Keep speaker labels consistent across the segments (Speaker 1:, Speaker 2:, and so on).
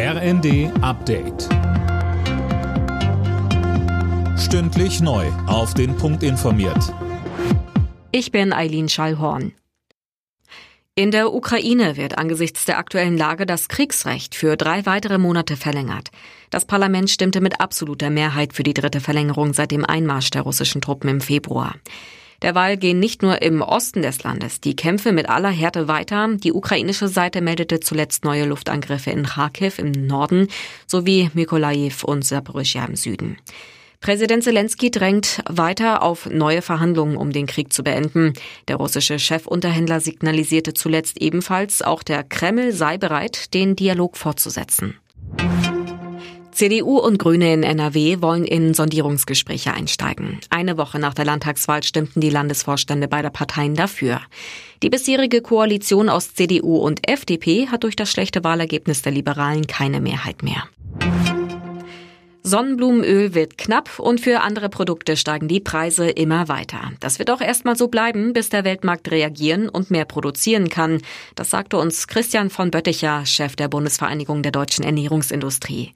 Speaker 1: RND Update. Stündlich neu. Auf den Punkt informiert.
Speaker 2: Ich bin Eileen Schallhorn. In der Ukraine wird angesichts der aktuellen Lage das Kriegsrecht für drei weitere Monate verlängert. Das Parlament stimmte mit absoluter Mehrheit für die dritte Verlängerung seit dem Einmarsch der russischen Truppen im Februar. Derweil gehen nicht nur im Osten des Landes die Kämpfe mit aller Härte weiter. Die ukrainische Seite meldete zuletzt neue Luftangriffe in Kharkiv im Norden sowie Mykolaiv und Saporischja im Süden. Präsident Zelensky drängt weiter auf neue Verhandlungen, um den Krieg zu beenden. Der russische Chefunterhändler signalisierte zuletzt ebenfalls, auch der Kreml sei bereit, den Dialog fortzusetzen. CDU und Grüne in NRW wollen in Sondierungsgespräche einsteigen. Eine Woche nach der Landtagswahl stimmten die Landesvorstände beider Parteien dafür. Die bisherige Koalition aus CDU und FDP hat durch das schlechte Wahlergebnis der Liberalen keine Mehrheit mehr. Sonnenblumenöl wird knapp und für andere Produkte steigen die Preise immer weiter. Das wird auch erstmal so bleiben, bis der Weltmarkt reagieren und mehr produzieren kann. Das sagte uns Christian von Bötticher, Chef der Bundesvereinigung der deutschen Ernährungsindustrie.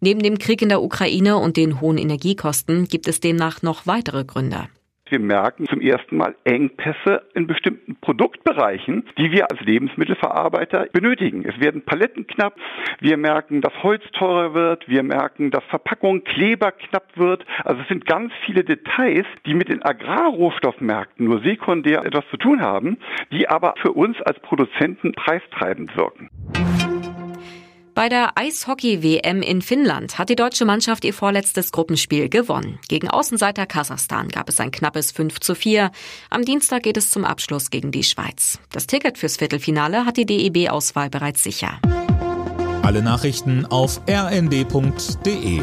Speaker 2: Neben dem Krieg in der Ukraine und den hohen Energiekosten gibt es demnach noch weitere Gründe.
Speaker 3: Wir merken zum ersten Mal Engpässe in bestimmten Produktbereichen, die wir als Lebensmittelverarbeiter benötigen. Es werden Paletten knapp. Wir merken, dass Holz teurer wird. Wir merken, dass Verpackung, Kleber knapp wird. Also es sind ganz viele Details, die mit den Agrarrohstoffmärkten nur sekundär etwas zu tun haben, die aber für uns als Produzenten preistreibend wirken.
Speaker 2: Bei der Eishockey-WM in Finnland hat die deutsche Mannschaft ihr vorletztes Gruppenspiel gewonnen. Gegen Außenseiter Kasachstan gab es ein knappes 5 zu 4. Am Dienstag geht es zum Abschluss gegen die Schweiz. Das Ticket fürs Viertelfinale hat die DEB-Auswahl bereits sicher.
Speaker 1: Alle Nachrichten auf rnd.de